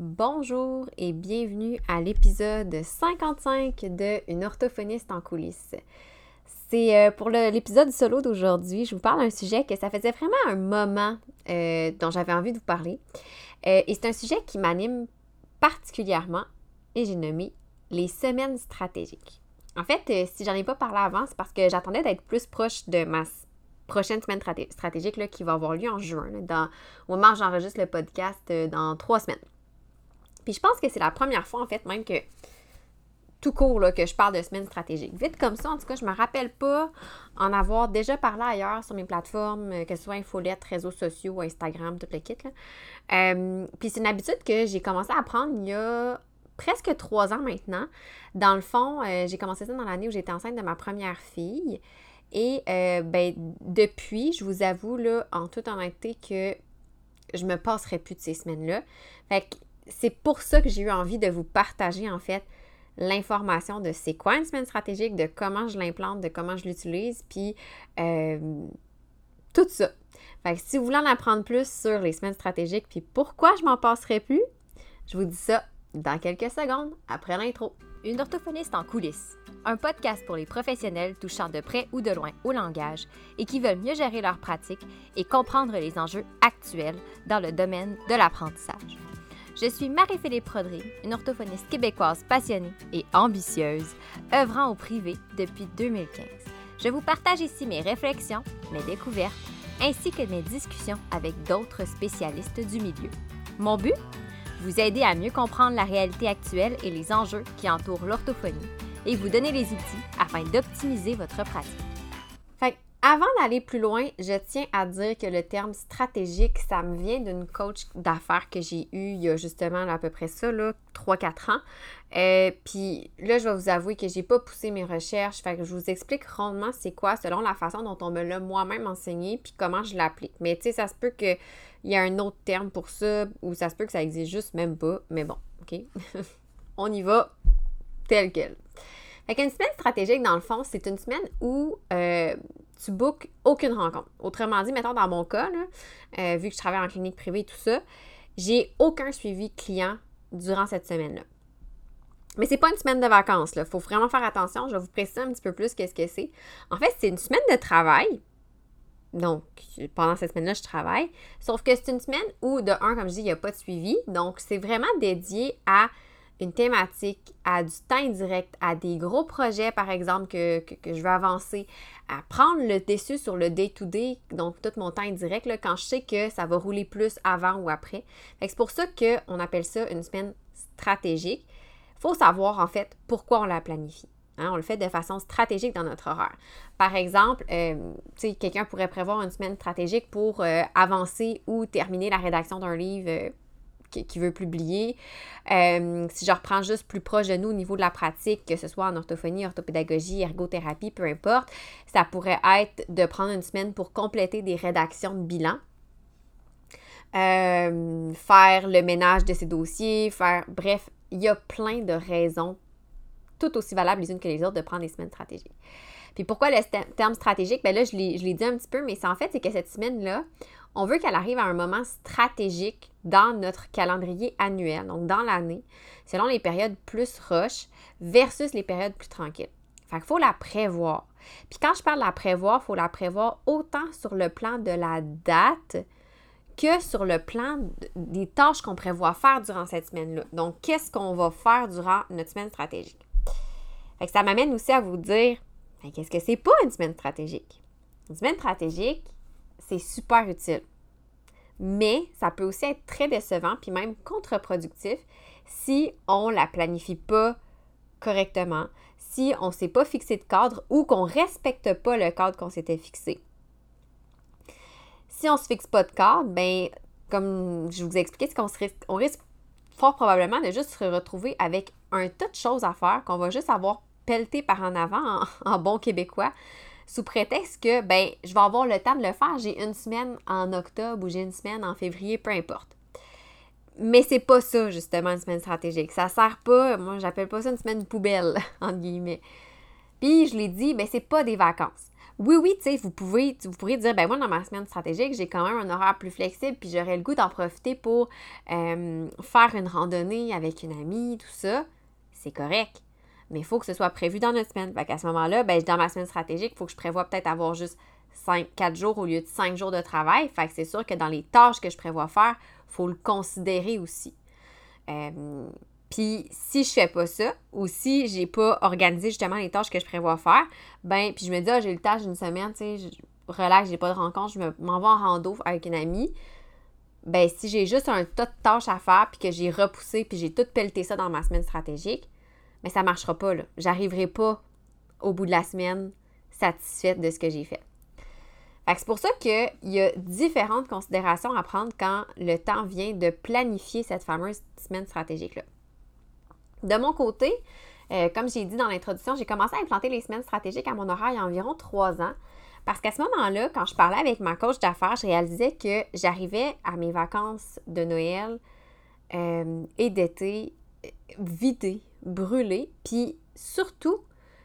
Bonjour et bienvenue à l'épisode 55 de Une orthophoniste en coulisses. C'est euh, pour l'épisode solo d'aujourd'hui, je vous parle d'un sujet que ça faisait vraiment un moment euh, dont j'avais envie de vous parler. Euh, et c'est un sujet qui m'anime particulièrement et j'ai nommé les semaines stratégiques. En fait, si j'en ai pas parlé avant, c'est parce que j'attendais d'être plus proche de ma prochaine semaine stratégique qui va avoir lieu en juin, au moment où j'enregistre le podcast dans trois semaines. Puis je pense que c'est la première fois, en fait, même que tout court là, que je parle de semaine stratégique. Vite comme ça, en tout cas, je me rappelle pas en avoir déjà parlé ailleurs sur mes plateformes, euh, que ce soit infolettes, réseaux sociaux, Instagram, tout le kit. Euh, puis c'est une habitude que j'ai commencé à prendre il y a presque trois ans maintenant. Dans le fond, euh, j'ai commencé ça dans l'année où j'étais enceinte de ma première fille. Et ben, depuis, je vous avoue, là, en toute honnêteté, que je me passerai plus de ces semaines-là. Fait que c'est pour ça que j'ai eu envie de vous partager en fait l'information de c'est quoi une semaine stratégique, de comment je l'implante, de comment je l'utilise, puis euh, tout ça. Fait si vous voulez en apprendre plus sur les semaines stratégiques, puis pourquoi je m'en passerai plus, je vous dis ça dans quelques secondes après l'intro. Une orthophoniste en coulisses, un podcast pour les professionnels touchant de près ou de loin au langage et qui veulent mieux gérer leur pratique et comprendre les enjeux actuels dans le domaine de l'apprentissage. Je suis Marie-Philippe Prodry, une orthophoniste québécoise passionnée et ambitieuse, œuvrant au privé depuis 2015. Je vous partage ici mes réflexions, mes découvertes, ainsi que mes discussions avec d'autres spécialistes du milieu. Mon but? Vous aider à mieux comprendre la réalité actuelle et les enjeux qui entourent l'orthophonie et vous donner les outils afin d'optimiser votre pratique. Avant d'aller plus loin, je tiens à dire que le terme stratégique, ça me vient d'une coach d'affaires que j'ai eue il y a justement à peu près ça, là, 3-4 ans. Euh, puis là, je vais vous avouer que j'ai pas poussé mes recherches. Fait que je vous explique rondement c'est quoi selon la façon dont on me l'a moi-même enseigné puis comment je l'applique. Mais tu sais, ça se peut qu'il y ait un autre terme pour ça ou ça se peut que ça existe juste même pas. Mais bon, OK? on y va tel quel. Fait qu'une semaine stratégique, dans le fond, c'est une semaine où euh, tu bookes aucune rencontre. Autrement dit, mettons dans mon cas, euh, vu que je travaille en clinique privée et tout ça, j'ai aucun suivi client durant cette semaine-là. Mais c'est pas une semaine de vacances, Il faut vraiment faire attention. Je vais vous préciser un petit peu plus qu'est-ce que c'est. En fait, c'est une semaine de travail. Donc, pendant cette semaine-là, je travaille. Sauf que c'est une semaine où, de un, comme je dis, il n'y a pas de suivi. Donc, c'est vraiment dédié à une thématique, à du temps indirect, à des gros projets, par exemple, que, je veux avancer, à prendre le dessus sur le day-to-day, donc tout mon temps indirect, là, quand je sais que ça va rouler plus avant ou après. C'est pour ça qu'on appelle ça une semaine stratégique. Il faut savoir, en fait, pourquoi on la planifie. Hein? on le fait de façon stratégique dans notre horaire. Par exemple, euh, quelqu'un pourrait prévoir une semaine stratégique pour euh, avancer ou terminer la rédaction d'un livre. Euh, qui, veut publier. Euh, si je reprends juste plus proche de nous au niveau de la pratique, que ce soit en orthophonie, orthopédagogie, ergothérapie, peu importe, ça pourrait être de prendre une semaine pour compléter des rédactions de bilan. Euh, faire le ménage de ses dossiers, faire. Bref, il y a plein de raisons, tout aussi valables les unes que les autres, de prendre des semaines stratégiques. Puis pourquoi le terme stratégique? Ben là, je l'ai dit un petit peu, mais c'est en fait, c'est que cette semaine-là, on veut qu'elle arrive à un moment stratégique dans notre calendrier annuel, donc dans l'année, selon les périodes plus rush versus les périodes plus tranquilles. Fait qu'il faut la prévoir. Puis quand je parle de la prévoir, il faut la prévoir autant sur le plan de la date que sur le plan des tâches qu'on prévoit faire durant cette semaine-là. Donc, qu'est-ce qu'on va faire durant notre semaine stratégique? Fait que ça m'amène aussi à vous dire, qu'est-ce que c'est pas une semaine stratégique? Une semaine stratégique, c'est super utile. Mais ça peut aussi être très décevant, puis même contre-productif, si on ne la planifie pas correctement, si on ne s'est pas fixé de cadre ou qu'on ne respecte pas le cadre qu'on s'était fixé. Si on ne se fixe pas de cadre, ben, comme je vous ai expliqué, c'est qu'on risque, on risque fort probablement de juste se retrouver avec un tas de choses à faire qu'on va juste avoir pelleté par en avant en bon québécois sous prétexte que ben je vais avoir le temps de le faire. J'ai une semaine en octobre ou j'ai une semaine en février, peu importe. Mais c'est pas ça, justement, une semaine stratégique. Ça sert pas, moi j'appelle pas ça une semaine poubelle, entre guillemets. Puis je l'ai dit, ben c'est pas des vacances. oui, oui, tu sais, vous pouvez, vous pourriez dire, ben moi, dans ma semaine stratégique, j'ai quand même un horaire plus flexible, puis j'aurais le goût d'en profiter pour euh, faire une randonnée avec une amie, tout ça. C'est correct. Mais il faut que ce soit prévu dans notre semaine. Fait qu'à ce moment-là, ben, dans ma semaine stratégique, il faut que je prévoie peut-être avoir juste 5, 4 jours au lieu de 5 jours de travail. Fait que c'est sûr que dans les tâches que je prévois faire, il faut le considérer aussi. Euh, puis si je fais pas ça, ou si j'ai pas organisé justement les tâches que je prévois faire, ben, puis je me dis, ah, j'ai le tâche d'une semaine, tu sais, je relax, j'ai pas de rencontre, je m'en vais en rando avec une amie. Ben, si j'ai juste un tas de tâches à faire, puis que j'ai repoussé, puis j'ai tout pelleté ça dans ma semaine stratégique, mais ça marchera pas. J'arriverai pas au bout de la semaine satisfaite de ce que j'ai fait. C'est pour ça qu'il y a différentes considérations à prendre quand le temps vient de planifier cette fameuse semaine stratégique-là. De mon côté, euh, comme j'ai dit dans l'introduction, j'ai commencé à implanter les semaines stratégiques à mon horaire il y a environ trois ans. Parce qu'à ce moment-là, quand je parlais avec ma coach d'affaires, je réalisais que j'arrivais à mes vacances de Noël euh, et d'été euh, brûlées, puis surtout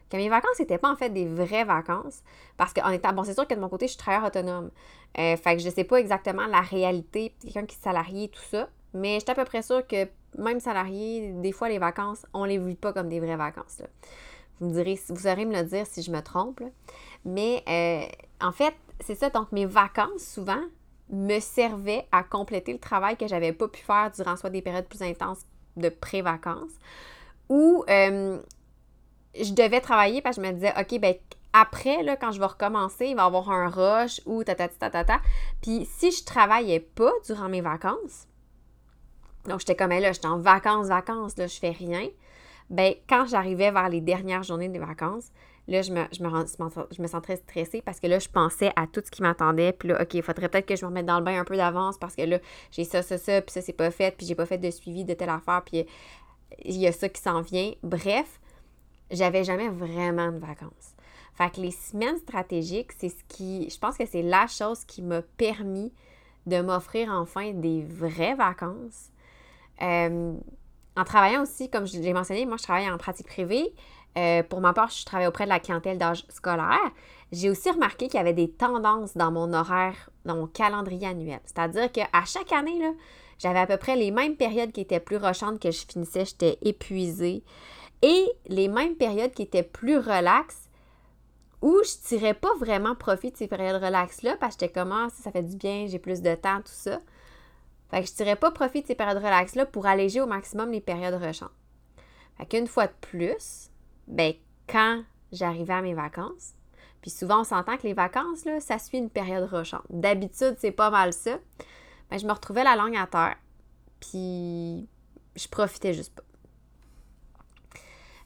que mes vacances n'étaient pas en fait des vraies vacances. Parce qu'en étant, bon, c'est sûr que de mon côté, je suis travailleur autonome. fait que je ne sais pas exactement la réalité, quelqu'un qui est salarié, tout ça. Mais je suis à peu près sûre que même salarié, des fois, les vacances, on les vit pas comme des vraies vacances. Vous me direz, vous saurez me le dire si je me trompe. Mais euh, en fait, c'est ça. Donc, mes vacances, souvent, me servaient à compléter le travail que j'avais pas pu faire durant soit des périodes plus intenses de pré-vacances ou euh, je devais travailler parce que je me disais, OK, ben après, là, quand je vais recommencer, il va y avoir un rush ou ta ta ta ta ta. Puis si je travaillais pas durant mes vacances, donc, j'étais comme, là, j'étais en vacances, vacances, là, je fais rien. Ben, quand j'arrivais vers les dernières journées des vacances, là, je me, je me, je me sentais stressée parce que là, je pensais à tout ce qui m'attendait. Puis là, OK, il faudrait peut-être que je me remette dans le bain un peu d'avance parce que là, j'ai ça, ça, ça, puis ça, c'est pas fait, puis j'ai pas fait de suivi de telle affaire, puis il y a ça qui s'en vient. Bref, j'avais jamais vraiment de vacances. Fait que les semaines stratégiques, c'est ce qui, je pense que c'est la chose qui m'a permis de m'offrir enfin des vraies vacances euh, en travaillant aussi, comme je l'ai mentionné, moi je travaille en pratique privée. Euh, pour ma part, je travaille auprès de la clientèle d'âge scolaire. J'ai aussi remarqué qu'il y avait des tendances dans mon horaire, dans mon calendrier annuel. C'est-à-dire qu'à chaque année, j'avais à peu près les mêmes périodes qui étaient plus rochantes que je finissais, j'étais épuisée. Et les mêmes périodes qui étaient plus relaxes, où je tirais pas vraiment profit de ces périodes relaxes-là, parce que j'étais comme, ah, ça fait du bien, j'ai plus de temps, tout ça. Fait que je tirais pas profit de ces périodes relax-là pour alléger au maximum les périodes rechantes. Fait qu'une fois de plus, ben, quand j'arrivais à mes vacances, puis souvent on s'entend que les vacances, là, ça suit une période rochante. D'habitude, c'est pas mal ça. Ben, je me retrouvais la langue à terre, puis je profitais juste pas.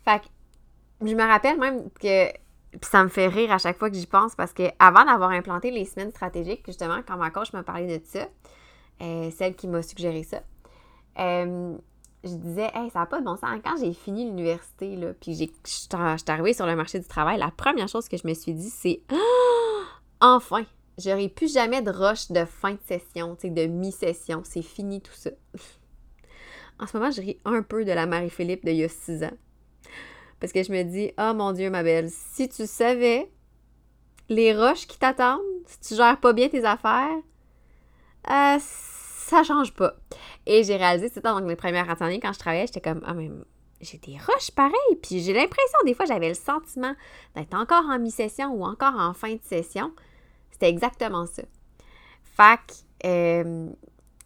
Fait que je me rappelle même que puis ça me fait rire à chaque fois que j'y pense parce que avant d'avoir implanté les semaines stratégiques, justement, quand ma coach me parlait de ça, euh, celle qui m'a suggéré ça. Euh, je disais, hey, ça n'a pas de bon sens. Quand j'ai fini l'université, là, puis je suis arrivée sur le marché du travail, la première chose que je me suis dit, c'est enfin, j'aurai plus jamais de rush de fin de session, de mi-session. C'est fini tout ça. en ce moment, je ris un peu de la Marie-Philippe d'il y a six ans. Parce que je me dis, oh mon Dieu, ma belle, si tu savais les rushs qui t'attendent, si tu gères pas bien tes affaires, euh, ça change pas. Et j'ai réalisé, c'était dans mes premières années, quand je travaillais, j'étais comme, ah, mais j'ai des rushs pareil. Puis j'ai l'impression, des fois, j'avais le sentiment d'être encore en mi-session ou encore en fin de session. C'était exactement ça. Fac, euh,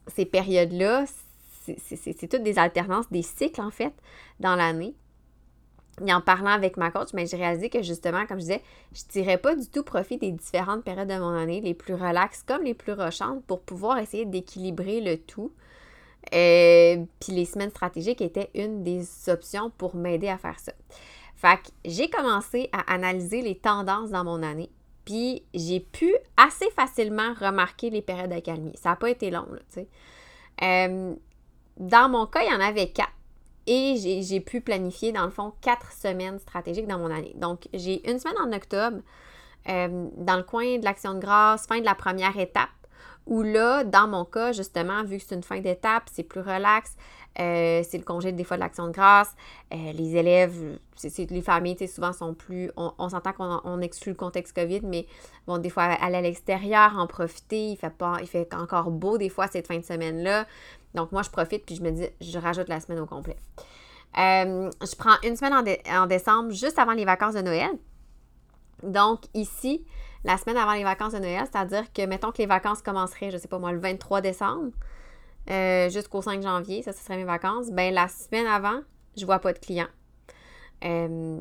ces périodes-là, c'est toutes des alternances, des cycles, en fait, dans l'année et en parlant avec ma coach, mais j'ai réalisé que justement, comme je disais, je ne tirais pas du tout profit des différentes périodes de mon année, les plus relaxes comme les plus rochantes, pour pouvoir essayer d'équilibrer le tout. Euh, puis les semaines stratégiques étaient une des options pour m'aider à faire ça. Fait que j'ai commencé à analyser les tendances dans mon année, j'ai pu assez facilement remarquer les périodes d'accalmie. Ça n'a pas été long, tu sais. Euh, dans mon cas, il y en avait quatre. Et j'ai pu planifier, dans le fond, quatre semaines stratégiques dans mon année. Donc, j'ai une semaine en octobre, euh, dans le coin de l'Action de grâce, fin de la première étape, Où là, dans mon cas, justement, vu que c'est une fin d'étape, c'est plus relax, euh, c'est le congé des fois de l'action de grâce. Euh, les élèves, les familles, souvent sont plus. On, s'entend qu'on exclut le contexte COVID, mais vont des fois aller à l'extérieur, en profiter. Il fait, pas, il fait encore beau des fois cette fin de semaine-là. Donc moi, je profite puis je me dis, je rajoute la semaine au complet. Euh, je prends une semaine en, en, décembre, juste avant les vacances de Noël. Donc ici, la semaine avant les vacances de Noël, c'est-à-dire que mettons que les vacances commenceraient, je sais pas moi, le 23 décembre. Euh, jusqu'au 5 janvier, ça, ce serait mes vacances, ben la semaine avant, je vois pas de clients. Euh,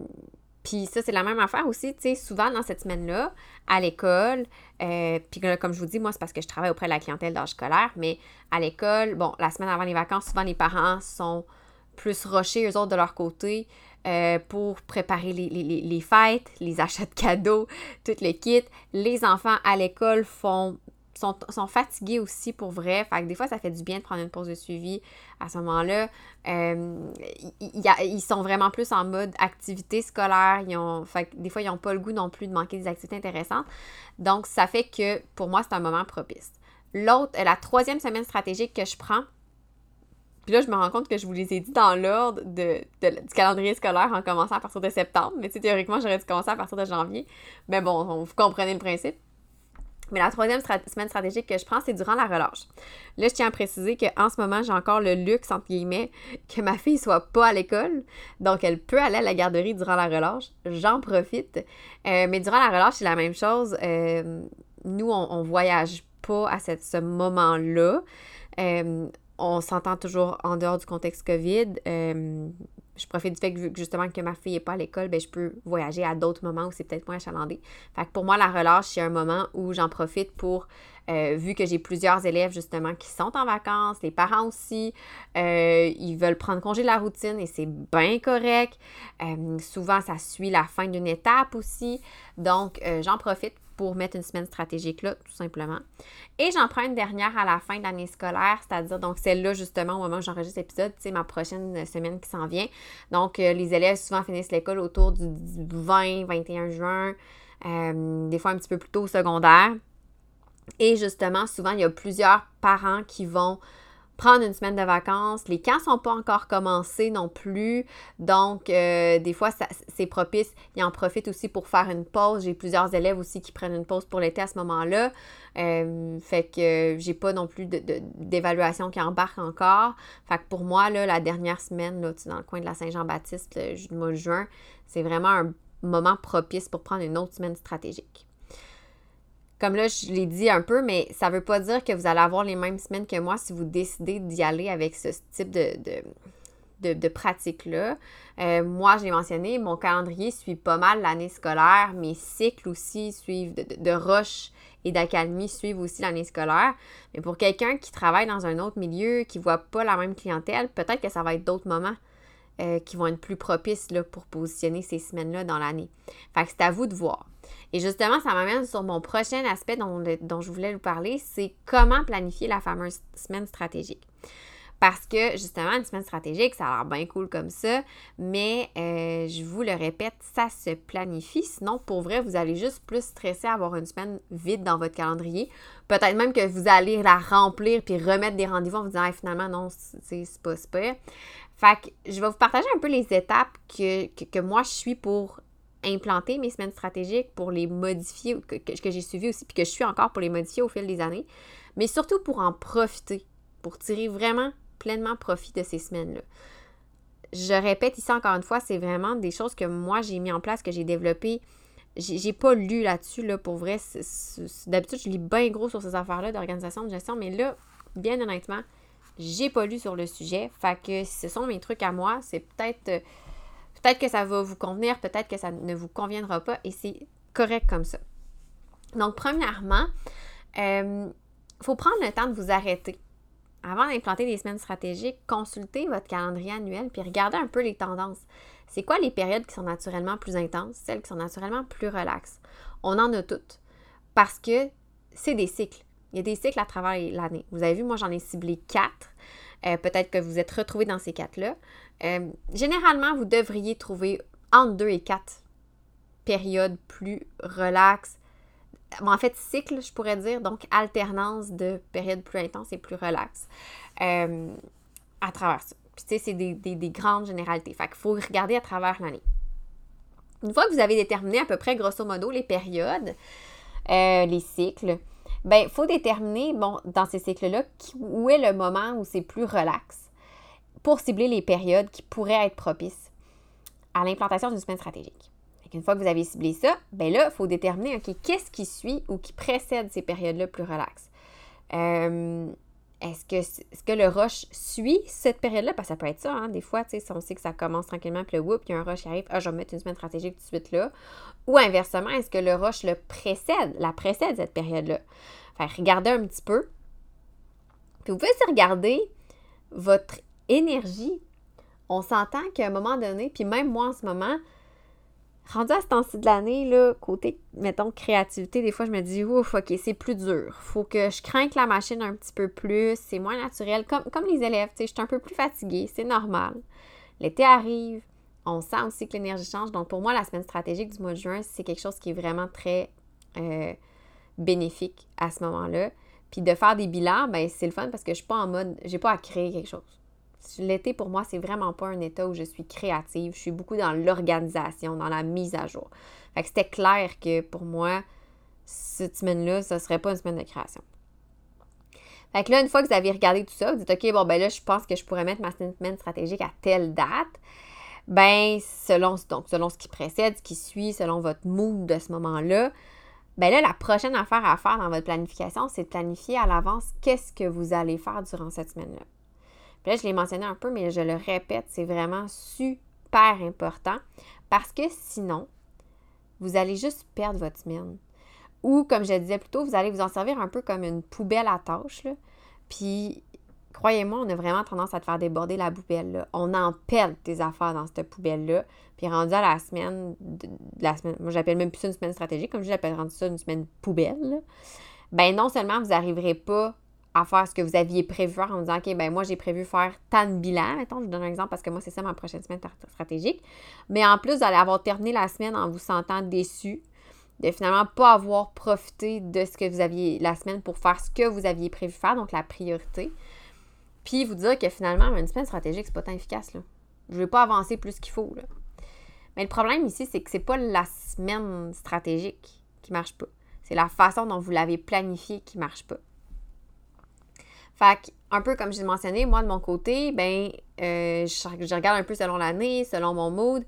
puis ça, c'est la même affaire aussi, tu sais, souvent dans cette semaine-là, à l'école, euh, puis comme je vous dis, moi, c'est parce que je travaille auprès de la clientèle d'âge scolaire, mais à l'école, bon, la semaine avant les vacances, souvent les parents sont plus rushés, eux autres, de leur côté, pour préparer les, les, fêtes, les achats de cadeaux, tout le kit. Les enfants à l'école font sont, fatigués aussi pour vrai. Fait que des fois, ça fait du bien de prendre une pause de suivi à ce moment-là. Euh, ils sont vraiment plus en mode activité scolaire. Ils ont, fait que des fois, ils n'ont pas le goût non plus de manquer des activités intéressantes. Donc, ça fait que pour moi, c'est un moment propice. L'autre, la troisième semaine stratégique que je prends, puis là, je me rends compte que je vous les ai dit dans l'ordre de, du calendrier scolaire en commençant à partir de septembre. Mais tu théoriquement, j'aurais dû commencer à partir de janvier. Mais bon, vous comprenez le principe. Mais la troisième semaine stratégique que je prends, c'est durant la relâche. Là, je tiens à préciser qu'en ce moment, j'ai encore le luxe, entre guillemets, que ma fille soit pas à l'école. Donc, elle peut aller à la garderie durant la relâche. J'en profite. Euh, mais durant la relâche, c'est la même chose. Euh, nous, on, on, voyage pas à ce moment-là. Euh, on s'entend toujours en dehors du contexte COVID je profite du fait que justement que ma fille n'est pas à l'école, ben, je peux voyager à d'autres moments où c'est peut-être moins achalandé. Fait que pour moi, la relâche, c'est un moment où j'en profite pour, euh, vu que j'ai plusieurs élèves justement qui sont en vacances, les parents aussi, euh, ils veulent prendre congé de la routine et c'est bien correct. Euh, souvent, ça suit la fin d'une étape aussi. Donc, j'en profite pour mettre une semaine stratégique là, tout simplement. Et j'en prends une dernière à la fin de l'année scolaire, c'est-à-dire donc celle-là justement au moment où j'enregistre l'épisode, c'est ma prochaine semaine qui s'en vient. Donc euh, les élèves souvent finissent l'école autour du 20-21 juin, euh, des fois un petit peu plus tôt au secondaire. Et justement, souvent, il y a plusieurs parents qui vont prendre une semaine de vacances. Les camps sont pas encore commencés non plus. Donc, euh, des fois, c'est propice. Ils en profitent aussi pour faire une pause. J'ai plusieurs élèves aussi qui prennent une pause pour l'été à ce moment-là. Euh, fait que j'ai pas non plus d'évaluation qui embarque encore. Fait que pour moi, là, la dernière semaine, là, dans le coin de la Saint-Jean-Baptiste, le mois de juin, c'est vraiment un moment propice pour prendre une autre semaine stratégique. Comme là, je l'ai dit un peu, mais ça ne veut pas dire que vous allez avoir les mêmes semaines que moi si vous décidez d'y aller avec ce type de, de, pratique-là. Euh, moi, je l'ai mentionné, mon calendrier suit pas mal l'année scolaire. Mes cycles aussi suivent de, de roche et d'accalmie suivent aussi l'année scolaire. Mais pour quelqu'un qui travaille dans un autre milieu, qui ne voit pas la même clientèle, peut-être que ça va être d'autres moments euh, qui vont être plus propices là, pour positionner ces semaines-là dans l'année. Fait que c'est à vous de voir. Et justement, ça m'amène sur mon prochain aspect dont, je voulais vous parler, c'est comment planifier la fameuse semaine stratégique. Parce que justement, une semaine stratégique, ça a l'air bien cool comme ça, mais euh, je vous le répète, ça se planifie. Sinon, pour vrai, vous allez juste plus stresser à avoir une semaine vide dans votre calendrier. Peut-être même que vous allez la remplir puis remettre des rendez-vous en vous disant finalement, non, c'est pas, pas. Fait que je vais vous partager un peu les étapes que, que moi je suis pour implanter mes semaines stratégiques, pour les modifier, que, que, j'ai suivi aussi, puis que je suis encore pour les modifier au fil des années, mais surtout pour en profiter, pour tirer vraiment pleinement profit de ces semaines-là. Je répète ici encore une fois, c'est vraiment des choses que moi j'ai mis en place, que j'ai développées. J'ai pas lu là-dessus, là, pour vrai. D'habitude, je lis bien gros sur ces affaires-là d'organisation, de gestion, mais là, bien honnêtement, j'ai pas lu sur le sujet. Fait que ce sont mes trucs à moi. C'est peut-être Peut-être que ça va vous convenir, peut-être que ça ne vous conviendra pas et c'est correct comme ça. Donc, premièrement, il euh, faut prendre le temps de vous arrêter. Avant d'implanter des semaines stratégiques, consultez votre calendrier annuel puis regardez un peu les tendances. C'est quoi les périodes qui sont naturellement plus intenses, celles qui sont naturellement plus relaxes? On en a toutes. Parce que c'est des cycles. Il y a des cycles à travers l'année. Vous avez vu, moi, j'en ai ciblé quatre. Euh, peut-être que vous êtes retrouvés dans ces quatre-là. Euh, généralement, vous devriez trouver entre deux et quatre périodes plus relaxes en fait, cycle, je pourrais dire, donc alternance de périodes plus intenses et plus relaxes euh, à travers ça. Puis, tu sais, c'est des, grandes généralités. Fait qu'il faut regarder à travers l'année. Une fois que vous avez déterminé à peu près, grosso modo, les périodes, les cycles, ben, il faut déterminer, bon, dans ces cycles-là, où est le moment où c'est plus relax pour cibler les périodes qui pourraient être propices à l'implantation d'une semaine stratégique. Une fois que vous avez ciblé ça, ben là, il faut déterminer, OK, qu'est-ce qui suit ou qui précède ces périodes-là plus relaxes. Euh, est-ce que, est que le rush suit cette période-là? Parce que ça peut être ça, hein? Des fois, si on sait que ça commence tranquillement, puis le whoop, il y a un rush qui arrive, ah, je vais mettre une semaine stratégique tout de suite là. Ou inversement, est-ce que le rush le précède, la précède cette période-là? Fait regardez un petit peu. Puis vous pouvez aussi regarder votre énergie. On s'entend qu'à un moment donné, puis même moi en ce moment, rendu à ce temps-ci de l'année, là, côté, mettons, créativité, des fois, je me dis, ouf, ok, c'est plus dur. Faut que je crains la machine un petit peu plus. C'est moins naturel. Comme, comme les élèves, tu sais, je suis un peu plus fatiguée. C'est normal. L'été arrive. On sent aussi que l'énergie change. Donc, pour moi, la semaine stratégique du mois de juin, c'est quelque chose qui est vraiment très euh, bénéfique à ce moment-là. Puis de faire des bilans, ben c'est le fun parce que je suis pas en mode, j'ai pas à créer quelque chose. L'été, pour moi, c'est vraiment pas un état où je suis créative. Je suis beaucoup dans l'organisation, dans la mise à jour. Fait que c'était clair que pour moi, cette semaine-là, ce serait pas une semaine de création. Fait que là, une fois que vous avez regardé tout ça, vous dites, OK, bon, ben là, je pense que je pourrais mettre ma semaine stratégique à telle date. Ben, selon, donc, selon ce qui précède, ce qui suit, selon votre mood de ce moment-là, ben là, la prochaine affaire à faire dans votre planification, c'est de planifier à l'avance qu'est-ce que vous allez faire durant cette semaine-là. Puis là, je l'ai mentionné un peu, mais je le répète, c'est vraiment super important parce que sinon, vous allez juste perdre votre semaine. Ou, comme je disais plus tôt, vous allez vous en servir un peu comme une poubelle à tâches. Là. Puis, croyez-moi, on a vraiment tendance à te faire déborder la poubelle. Là. On perd tes affaires dans cette poubelle-là. Puis, rendu à la semaine, la semaine moi, j'appelle même plus ça une semaine stratégique, comme je l'appelle rendu ça une semaine poubelle. Là. Ben, non seulement vous n'arriverez pas à faire ce que vous aviez prévu faire en disant, OK, ben moi, j'ai prévu faire tant de bilan. Mettons, je vous donne un exemple parce que moi, c'est ça ma prochaine semaine stratégique. Mais en plus, vous avoir terminé la semaine en vous sentant déçu de finalement pas avoir profité de ce que vous aviez la semaine pour faire ce que vous aviez prévu faire, donc la priorité. Puis vous dire que finalement, une semaine stratégique, c'est pas tant efficace. Là. Je vais pas avancer plus qu'il faut. Là. Mais le problème ici, c'est que c'est pas la semaine stratégique qui marche pas. C'est la façon dont vous l'avez planifié qui marche pas. Fait un peu comme j'ai mentionné, moi de mon côté, ben, euh, je, regarde un peu selon l'année, selon mon mood.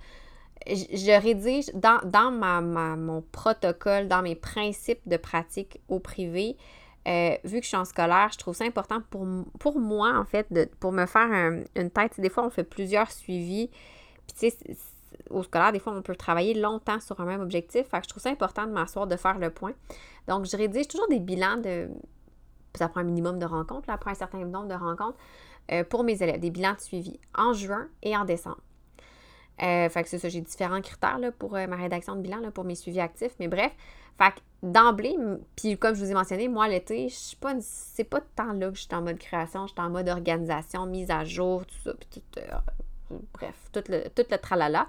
Je, rédige dans, dans ma, mon protocole, dans mes principes de pratique au privé. Euh, vu que je suis en scolaire, je trouve ça important pour, pour moi, en fait, de, pour me faire une tête. Des fois, on fait plusieurs suivis. Puis, tu sais, au scolaire, des fois, on peut travailler longtemps sur un même objectif. Fait que je trouve ça important de m'asseoir, de faire le point. Donc, je rédige toujours des bilans de ça prend un minimum de rencontres, là, après un certain nombre de rencontres, euh, pour mes élèves, des bilans de suivi en juin et en décembre. Euh, fait que c'est ça, j'ai différents critères là, pour euh, ma rédaction de bilan, là, pour mes suivis actifs, mais bref, fait d'emblée, puis comme je vous ai mentionné, moi l'été, je suis pas, c'est pas tant là que je suis en mode création, je suis en mode organisation, mise à jour, tout ça, puis tout, bref, tout le, tout le tralala.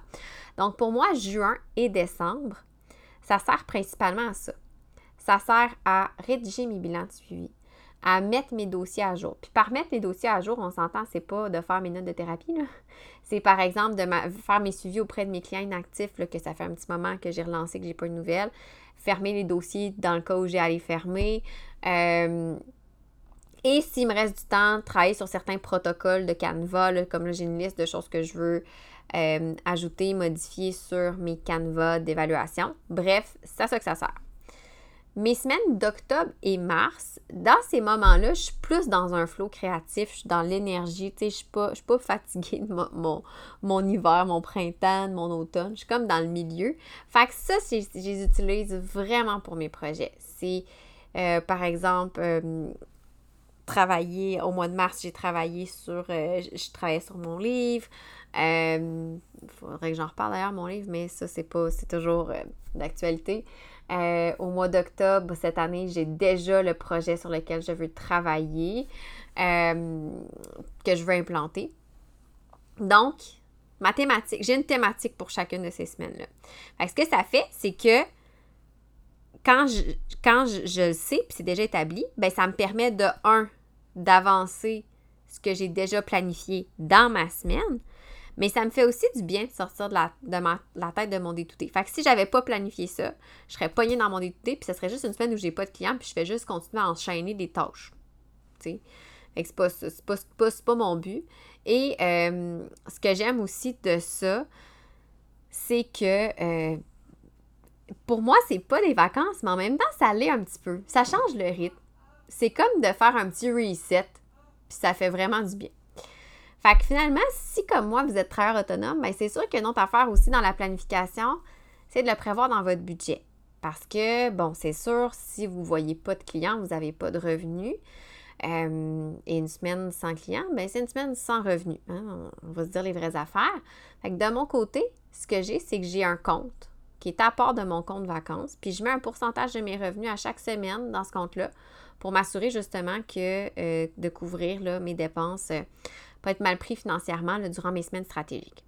Donc pour moi, juin et décembre, ça sert principalement à ça. Ça sert à rédiger mes bilans de suivi, à mettre mes dossiers à jour. Puis par mettre mes dossiers à jour, on s'entend, c'est pas de faire mes notes de thérapie. C'est par exemple de faire mes suivis auprès de mes clients inactifs, là, que ça fait un petit moment que j'ai relancé, que j'ai pas de nouvelles. Fermer les dossiers dans le cas où j'ai à les fermer. Euh, et s'il me reste du temps, travailler sur certains protocoles de Canva, comme là, j'ai une liste de choses que je veux euh, ajouter, modifier sur mes Canva d'évaluation. Bref, c'est à ça que ça sert. Mes semaines d'octobre et mars, dans ces moments-là, je suis plus dans un flot créatif, je suis dans l'énergie, tu sais, je suis suis pas fatiguée de mon, mon, hiver, mon printemps, mon automne. Je suis comme dans le milieu. Fait que ça, je, les utilise vraiment pour mes projets. C'est, euh, par exemple, euh, travailler, au mois de mars, j'ai travaillé sur, euh, je travaillais sur mon livre. Il faudrait que j'en reparle d'ailleurs, mon livre, mais ça, c'est pas, c'est toujours d'actualité. Euh, au mois d'octobre cette année, j'ai déjà le projet sur lequel je veux travailler, euh, que je veux implanter. Donc, ma thématique, j'ai une thématique pour chacune de ces semaines-là. Ce que ça fait, c'est que quand je, quand je, le sais, puis c'est déjà établi, ben ça me permet de, un, d'avancer ce que j'ai déjà planifié dans ma semaine, mais ça me fait aussi du bien de sortir de la, de ma, la tête de mon détouté. Fait que si j'avais pas planifié ça, je serais pognée dans mon détouté, puis ce serait juste une semaine où j'ai pas de clients, puis je fais juste continuer à enchaîner des tâches. Tu sais? C'est pas, pas, pas, pas, mon but. Et euh, ce que j'aime aussi de ça, c'est que euh, pour moi, c'est pas des vacances, mais en même temps, ça l'est un petit peu. Ça change le rythme. C'est comme de faire un petit reset, puis ça fait vraiment du bien. Fait que finalement, si comme moi, vous êtes travailleur autonome, bien c'est sûr qu'une autre affaire aussi dans la planification, c'est de le prévoir dans votre budget. Parce que, bon, c'est sûr, si vous ne voyez pas de clients, vous n'avez pas de revenus. Euh, et une semaine sans clients, bien, c'est une semaine sans revenus. Hein. On va se dire les vraies affaires. Fait que de mon côté, ce que j'ai, c'est que j'ai un compte qui est à part de mon compte vacances. Puis je mets un pourcentage de mes revenus à chaque semaine dans ce compte-là pour m'assurer justement que euh, de couvrir là, mes dépenses, euh, pas être mal pris financièrement durant mes semaines stratégiques.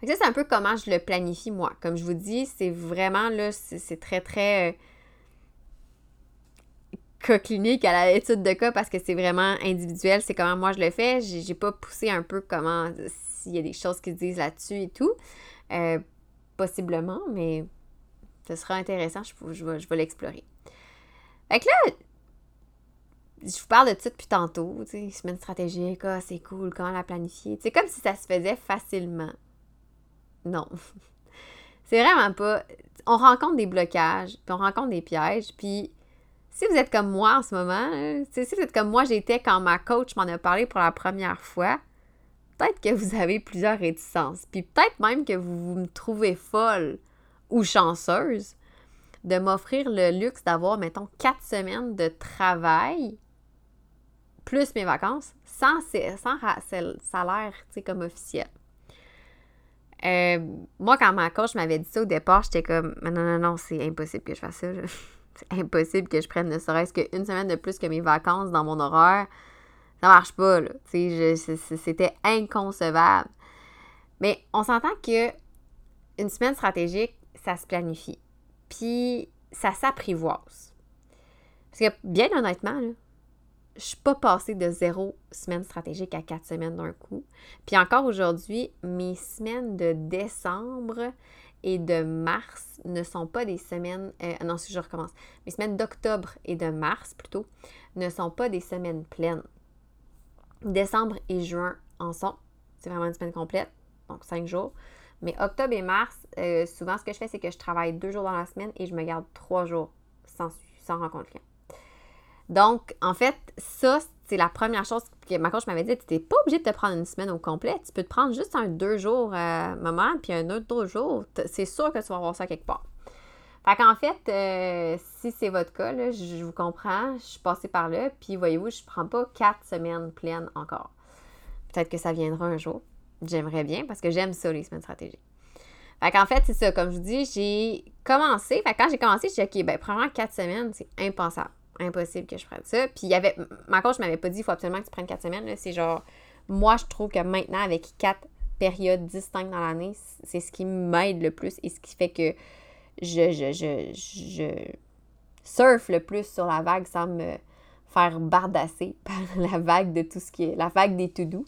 Fait ça, c'est un peu comment je le planifie moi. Comme je vous dis, c'est vraiment là, c'est très, très euh, cas clinique à l'étude de cas parce que c'est vraiment individuel. C'est comment moi je le fais. J'ai pas poussé un peu comment, s'il y a des choses qui se disent là-dessus et tout. Possiblement, mais ce sera intéressant, je, vais, je vais l'explorer. Fait que là, je vous parle de tout depuis tantôt, tu semaine stratégique, ah, c'est cool, comment la planifier? C'est comme si ça se faisait facilement. Non. c'est vraiment pas. On rencontre des blocages, puis on rencontre des pièges, puis si vous êtes comme moi en ce moment, si vous êtes comme moi j'étais quand ma coach m'en a parlé pour la première fois, peut-être que vous avez plusieurs réticences. Puis peut-être même que vous, me trouvez folle ou chanceuse de m'offrir le luxe d'avoir, mettons, quatre semaines de travail plus mes vacances sans, sans salaire, comme officiel. Euh, moi, quand ma coach m'avait dit ça au départ, j'étais comme, non, non, non, c'est impossible que je fasse ça. c'est impossible que je prenne ne serait-ce qu'une semaine de plus que mes vacances dans mon horaire. Ça marche pas, là. C'était inconcevable. Mais on s'entend que une semaine stratégique, ça se planifie. Puis ça s'apprivoise. Parce que, bien honnêtement, là, je suis pas passée de zéro semaine stratégique à quatre semaines d'un coup. Puis encore aujourd'hui, mes semaines de décembre et de mars ne sont pas des semaines. Euh, non, si je recommence. Mes semaines d'octobre et de mars plutôt ne sont pas des semaines pleines. Décembre et juin en sont. C'est vraiment une semaine complète, donc cinq jours. Mais octobre et mars, euh, souvent, ce que je fais, c'est que je travaille deux jours dans la semaine et je me garde trois jours sans, sans rencontre client. Donc, en fait, ça, c'est la première chose que ma coach m'avait dit. Tu n'es pas obligé de te prendre une semaine au complet. Tu peux te prendre juste un deux jours à moment, puis un autre deux jours. C'est sûr que tu vas avoir ça quelque part. Fait qu'en fait, euh, si c'est votre cas, je, vous comprends, je suis passée par là, puis voyez-vous, je ne prends pas quatre semaines pleines encore. Peut-être que ça viendra un jour. J'aimerais bien parce que j'aime ça, les semaines stratégiques. Fait qu'en fait, c'est ça, comme je vous dis, j'ai commencé. Fait quand j'ai commencé, j'ai dit, OK, ben, premièrement, quatre semaines, c'est impensable. Impossible que je prenne ça. Puis il y avait. Ma coach m'avait pas dit, il faut absolument que tu prennes quatre semaines. C'est genre, moi, je trouve que maintenant, avec quatre périodes distinctes dans l'année, c'est ce qui m'aide le plus et ce qui fait que je, je, je, je surfe le plus sur la vague sans me faire bardasser par la vague de tout ce qui est la vague des doux.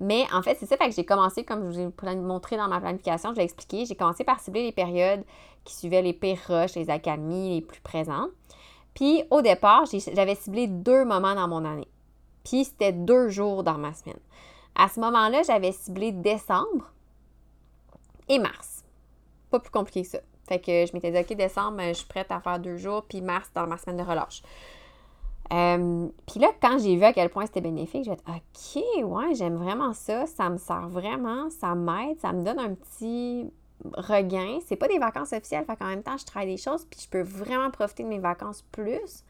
Mais en fait, c'est ça, fait que j'ai commencé, comme je vous ai montré dans ma planification, je l'ai expliqué, j'ai commencé par cibler les périodes qui suivaient les pires les accalmies les plus présentes. Puis au départ, j'avais ciblé deux moments dans mon année. Puis c'était deux jours dans ma semaine. À ce moment-là, j'avais ciblé décembre et mars. Pas plus compliqué que ça. Fait que je m'étais dit, OK, décembre, je suis prête à faire deux jours, puis mars, dans ma semaine de relâche. Euh, puis là, quand j'ai vu à quel point c'était bénéfique, j'ai dit, OK, ouais, j'aime vraiment ça, ça me sert vraiment, ça m'aide, ça me donne un petit regain. C'est pas des vacances officielles, fait qu'en même temps, je travaille des choses, puis je peux vraiment profiter de mes vacances plus.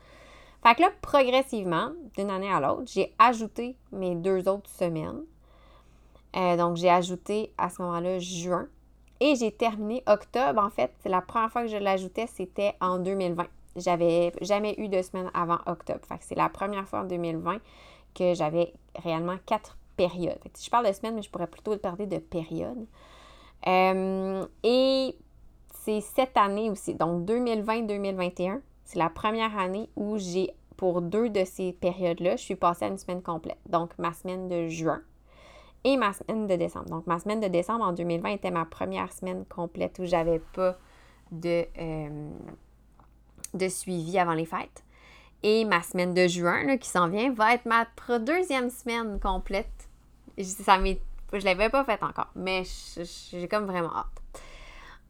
Fait que là, progressivement, d'une année à l'autre, j'ai ajouté mes deux autres semaines. Euh, donc, j'ai ajouté à ce moment-là juin. Et j'ai terminé octobre. En fait, la première fois que je l'ajoutais, c'était en 2020. J'avais jamais eu de semaine avant octobre. Fait que c'est la première fois en 2020 que j'avais réellement quatre périodes. je parle de semaines, mais je pourrais plutôt parler de périodes. Euh, et c'est cette année aussi, donc 2020-2021, c'est la première année où j'ai, pour deux de ces périodes-là, je suis passée à une semaine complète. Donc, ma semaine de juin et ma semaine de décembre. Donc, ma semaine de décembre en 2020 était ma première semaine complète où j'avais pas de, euh, de suivi avant les fêtes. Et ma semaine de juin qui s'en vient va être ma deuxième semaine complète. Ça je ne l'avais pas faite encore, mais j'ai comme vraiment hâte.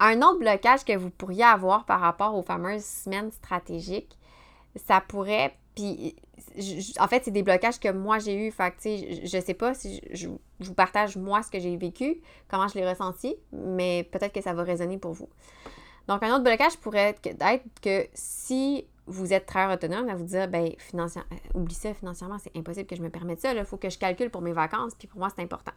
Un autre blocage que vous pourriez avoir par rapport aux fameuses semaines stratégiques, ça pourrait, puis en fait, c'est des blocages que moi j'ai eu. Fait je sais pas si je, vous partage moi ce que j'ai vécu, comment je l'ai ressenti, mais peut-être que ça va résonner pour vous. Donc, un autre blocage pourrait être que si vous êtes très autonome, à vous dire, ben, financièrement, euh, oublie ça, financièrement, c'est impossible que je me permette ça. Il faut que je calcule pour mes vacances, puis pour moi, c'est important.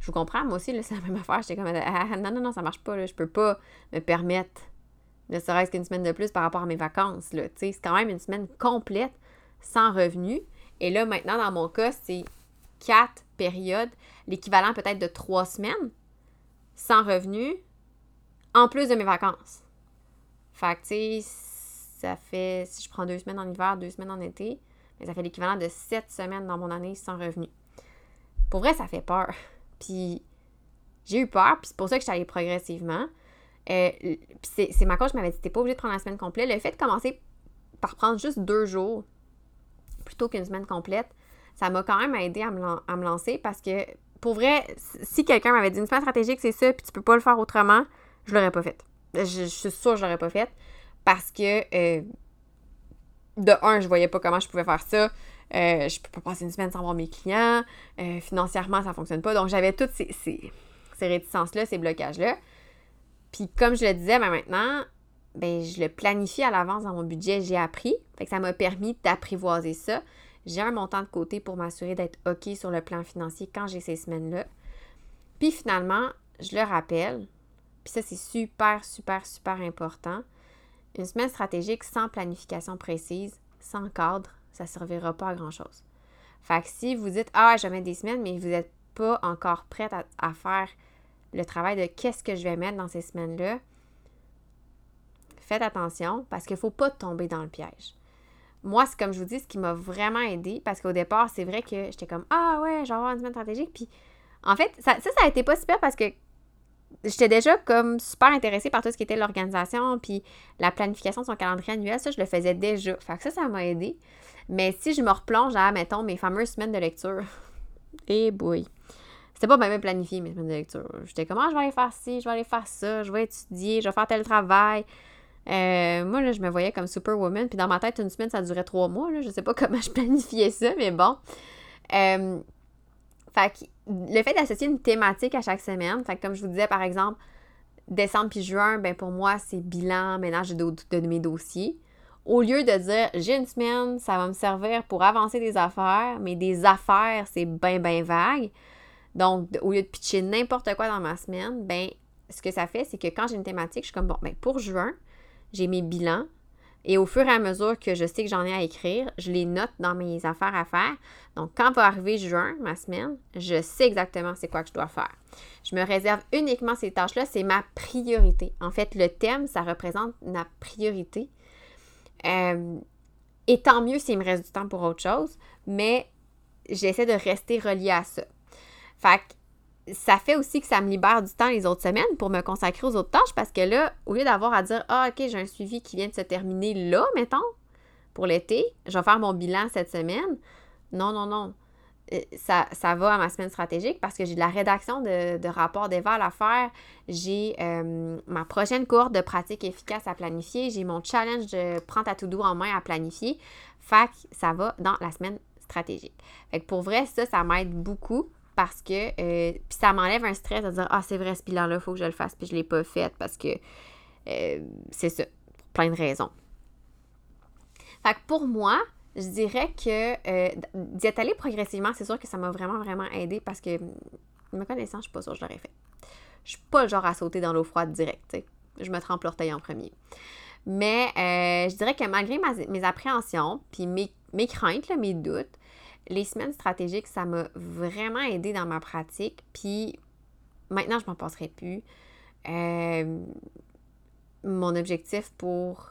Je vous comprends, moi aussi, c'est la même affaire. J'étais comme, ah, ah, non, non, non, ça marche pas. Là. Je peux pas me permettre ne serait-ce qu'une semaine de plus par rapport à mes vacances. C'est quand même une semaine complète sans revenu. Et là, maintenant, dans mon cas, c'est quatre périodes, l'équivalent peut-être de trois semaines sans revenu, en plus de mes vacances. Fait que, tu sais, ça fait, si je prends deux semaines en hiver, deux semaines en été, mais ça fait l'équivalent de sept semaines dans mon année sans revenu. Pour vrai, ça fait peur. Puis j'ai eu peur, puis c'est pour ça que je suis allée progressivement. Euh, c'est ma coach qui m'avait dit t'es pas obligé de prendre la semaine complète. Le fait de commencer par prendre juste deux jours plutôt qu'une semaine complète, ça m'a quand même aidé à me, lancer parce que pour vrai, si quelqu'un m'avait dit une semaine stratégique, c'est ça, puis tu peux pas le faire autrement, je l'aurais pas fait. Je, suis sûre que je l'aurais pas fait parce que euh, de un, je voyais pas comment je pouvais faire ça. Euh, je peux pas passer une semaine sans voir mes clients. Euh, financièrement, ça fonctionne pas. Donc, j'avais toutes ces, ces, réticences-là, ces blocages-là. Puis, comme je le disais, ben maintenant, ben, je le planifie à l'avance dans mon budget. J'ai appris. Fait que ça m'a permis d'apprivoiser ça. J'ai un montant de côté pour m'assurer d'être OK sur le plan financier quand j'ai ces semaines-là. Puis finalement, je le rappelle, puis ça c'est super, super, super important. Une semaine stratégique sans planification précise, sans cadre, ça ne servira pas à grand-chose. Fait si vous dites Ah, je vais mettre des semaines, mais vous n'êtes pas encore prête à, faire le travail de qu'est-ce que je vais mettre dans ces semaines-là, faites attention parce qu'il ne faut pas tomber dans le piège. Moi, c'est comme je vous dis, ce qui m'a vraiment aidé, parce qu'au départ, c'est vrai que j'étais comme Ah ouais, je vais avoir une semaine stratégique. Puis en fait, ça, ça, ça a été pas super parce que j'étais déjà comme super intéressée par tout ce qui était l'organisation, puis la planification de son calendrier annuel. Ça, je le faisais déjà. Fait que ça, ça m'a aidé. Mais si je me replonge à, mettons, mes fameuses semaines de lecture, et eh boy, c'était pas même planifié mes semaines de lecture. J'étais comme, ah, je vais aller faire ci, je vais aller faire ça, je vais étudier, je vais faire tel travail. Euh, moi, là, je me voyais comme superwoman, puis dans ma tête, une semaine, ça durait trois mois. Là. Je sais pas comment je planifiais ça, mais bon. Euh, fait que le fait d'associer une thématique à chaque semaine, fait comme je vous disais, par exemple, décembre puis juin, ben pour moi, c'est bilan, ménage de, de mes dossiers. Au lieu de dire j'ai une semaine, ça va me servir pour avancer des affaires, mais des affaires, c'est bien, bien vague. Donc, au lieu de pitcher n'importe quoi dans ma semaine, ben ce que ça fait, c'est que quand j'ai une thématique, je suis comme bon, ben pour juin, j'ai mes bilans, et au fur et à mesure que je sais que j'en ai à écrire, je les note dans mes affaires à faire. Donc, quand va arriver juin, ma semaine, je sais exactement c'est quoi que je dois faire. Je me réserve uniquement ces tâches-là, c'est ma priorité. En fait, le thème, ça représente ma priorité. Euh, et tant mieux s'il me reste du temps pour autre chose, mais j'essaie de rester relié à ça. Fait que ça fait aussi que ça me libère du temps les autres semaines pour me consacrer aux autres tâches parce que là, au lieu d'avoir à dire Ah, OK, j'ai un suivi qui vient de se terminer là, mettons, pour l'été, je vais faire mon bilan cette semaine. Non, non, non. Euh, ça, ça va à ma semaine stratégique parce que j'ai de la rédaction de, de rapports d'éval à faire, j'ai euh, ma prochaine courte de pratique efficace à planifier, j'ai mon challenge de prends ta to-do en main à planifier. Fait ça va dans la semaine stratégique. Fait pour vrai, ça, ça m'aide beaucoup parce que euh, ça m'enlève un stress de dire ah c'est vrai ce bilan là il faut que je le fasse puis je l'ai pas fait parce que euh, c'est ça pour plein de raisons. Fait que pour moi, je dirais que euh, d'y être allé progressivement, c'est sûr que ça m'a vraiment vraiment aidé parce que me connaissant, je suis pas sûre que je l'aurais fait. Je suis pas le genre à sauter dans l'eau froide direct, Je me trempe l'orteil en premier. Mais je dirais que malgré mes appréhensions, puis mes, mes craintes, mes doutes, les semaines stratégiques, ça m'a vraiment aidé dans ma pratique. Puis maintenant, je m'en passerai plus. Euh, mon objectif pour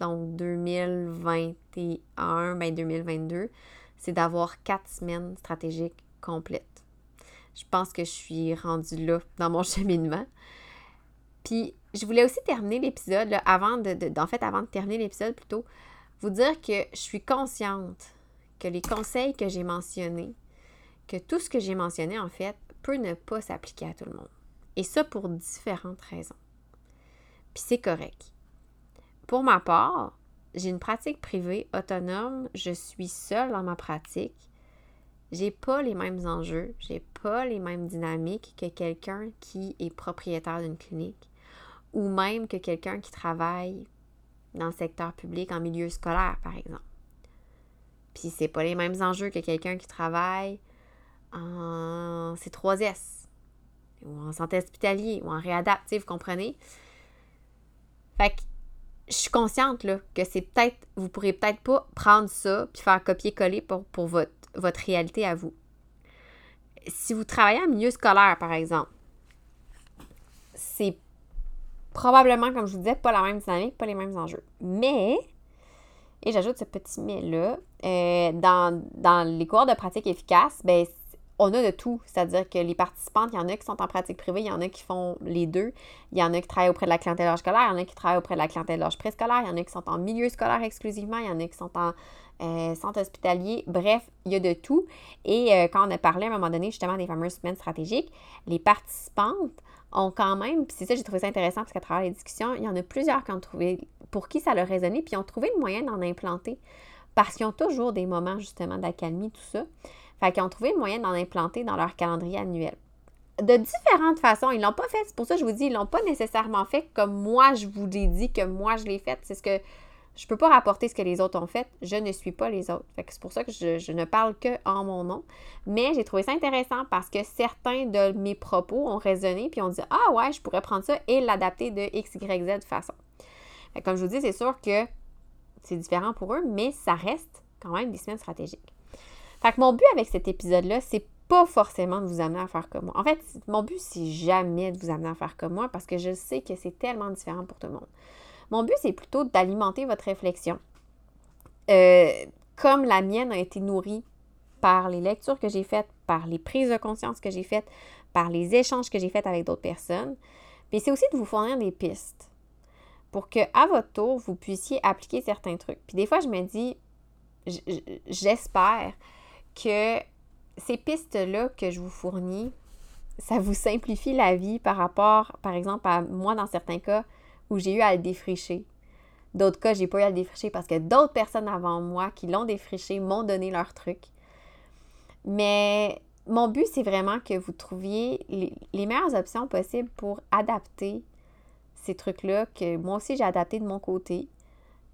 donc 2021, ben 2022, c'est d'avoir quatre semaines stratégiques complètes. Je pense que je suis rendue là dans mon cheminement. Puis, je voulais aussi terminer l'épisode, avant de, en fait, avant de terminer l'épisode plutôt, vous dire que je suis consciente les conseils que j'ai mentionnés, que tout ce que j'ai mentionné, en fait, peut ne pas s'appliquer à tout le monde. Et ça pour différentes raisons. Puis c'est correct. Pour ma part, j'ai une pratique privée autonome, je suis seule dans ma pratique. J'ai pas les mêmes enjeux, j'ai pas les mêmes dynamiques que quelqu'un qui est propriétaire d'une clinique ou même que quelqu'un qui travaille dans le secteur public en milieu scolaire, par exemple. Puis c'est pas les mêmes enjeux que quelqu'un qui travaille en C3S ou en santé hospitalier ou en réadapté, vous comprenez? Fait que je suis consciente là, que c'est peut-être, vous pourrez peut-être pas prendre ça puis faire copier-coller pour, pour votre, votre réalité à vous. Si vous travaillez en milieu scolaire, par exemple, c'est probablement, comme je vous disais, pas la même dynamique, pas les mêmes enjeux. Mais, et j'ajoute ce petit mais-là, euh, dans, dans, les cours de pratique efficace, ben, on a de tout. C'est-à-dire que les participantes, il y en a qui sont en pratique privée, il y en a qui font les deux. Il y en a qui travaillent auprès de la clientèle scolaire, il y en a qui travaillent auprès de la clientèle préscolaire, il y en a qui sont en milieu scolaire exclusivement, il y en a qui sont en euh, centre hospitalier. Bref, il y a de tout. Et euh, quand on a parlé à un moment donné justement des fameuses semaines stratégiques, les participantes ont quand même, puis c'est ça, j'ai trouvé intéressant parce qu'à travers les discussions, il y en a plusieurs qui ont trouvé, pour qui ça leur résonné, puis ils ont trouvé le moyen d'en implanter parce qu'ils ont toujours des moments justement d'accalmie, tout ça. Fait qu'ils ont trouvé le moyen d'en implanter dans leur calendrier annuel. De différentes façons. Ils l'ont pas fait. C'est pour ça que je vous dis, ils l'ont pas nécessairement fait comme moi je vous l'ai dit, que moi je l'ai fait. C'est ce que je peux pas rapporter ce que les autres ont fait. Je ne suis pas les autres. c'est pour ça que je, ne parle que en mon nom. Mais j'ai trouvé ça intéressant parce que certains de mes propos ont résonné puis ont dit Ah ouais, je pourrais prendre ça et l'adapter de X, Y, Z façon. comme je vous dis, c'est sûr que c'est différent pour eux, mais ça reste quand même des semaines stratégiques. Fait que mon but avec cet épisode-là, c'est pas forcément de vous amener à faire comme moi. En fait, mon but, c'est jamais de vous amener à faire comme moi parce que je sais que c'est tellement différent pour tout le monde. Mon but, c'est plutôt d'alimenter votre réflexion. Euh, comme la mienne a été nourrie par les lectures que j'ai faites, par les prises de conscience que j'ai faites, par les échanges que j'ai faits avec d'autres personnes, mais c'est aussi de vous fournir des pistes pour que à votre tour, vous puissiez appliquer certains trucs. Puis des fois, je me dis, j'espère que ces pistes-là que je vous fournis, ça vous simplifie la vie par rapport, par exemple, à moi, dans certains cas, où j'ai eu à le défricher. D'autres cas, j'ai pas eu à le défricher parce que d'autres personnes avant moi qui l'ont défriché m'ont donné leur truc. Mais mon but, c'est vraiment que vous trouviez les, meilleures options possibles pour adapter ces trucs-là que moi aussi j'ai adapté de mon côté.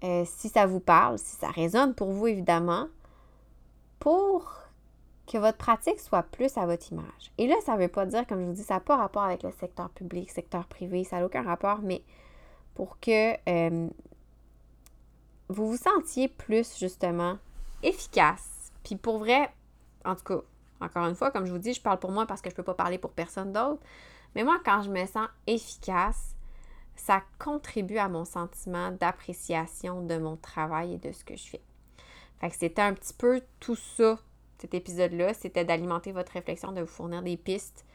Euh, si ça vous parle, si ça résonne pour vous, évidemment pour que votre pratique soit plus à votre image. Et là, ça ne veut pas dire, comme je vous dis, ça n'a pas rapport avec le secteur public, secteur privé, ça n'a aucun rapport, mais pour que euh, vous vous sentiez plus justement efficace. Puis pour vrai, en tout cas, encore une fois, comme je vous dis, je parle pour moi parce que je ne peux pas parler pour personne d'autre. Mais moi, quand je me sens efficace, ça contribue à mon sentiment d'appréciation de mon travail et de ce que je fais. Fait que c'était un petit peu tout ça, cet épisode-là. C'était d'alimenter votre réflexion, de vous fournir des pistes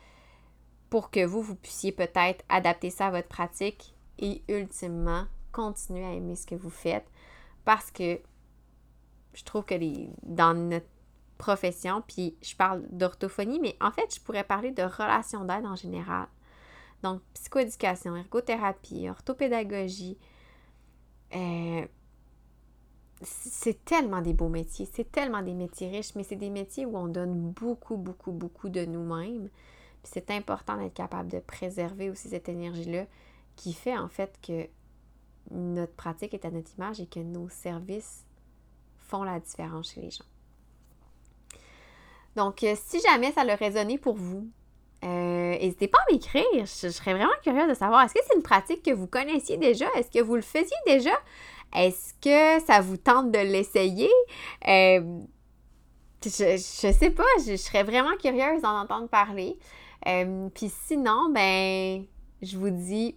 pour que vous, vous puissiez peut-être adapter ça à votre pratique et ultimement continuer à aimer ce que vous faites. Parce que je trouve que les, dans notre profession, puis je parle d'orthophonie, mais en fait, je pourrais parler de relations d'aide en général. Donc, psychoéducation, ergothérapie, orthopédagogie, euh, c'est tellement des beaux métiers, c'est tellement des métiers riches, mais c'est des métiers où on donne beaucoup, beaucoup, beaucoup de nous-mêmes. Puis c'est important d'être capable de préserver aussi cette énergie-là qui fait en fait que notre pratique est à notre image et que nos services font la différence chez les gens. Donc, euh, si jamais ça a résonné pour vous, euh, n'hésitez pas à m'écrire. Je, serais vraiment curieuse de savoir, est-ce que c'est une pratique que vous connaissiez déjà? Est-ce que vous le faisiez déjà? Est-ce que ça vous tente de l'essayer? Euh, je, je sais pas, je, serais vraiment curieuse d'en entendre parler. Puis sinon, ben, je vous dis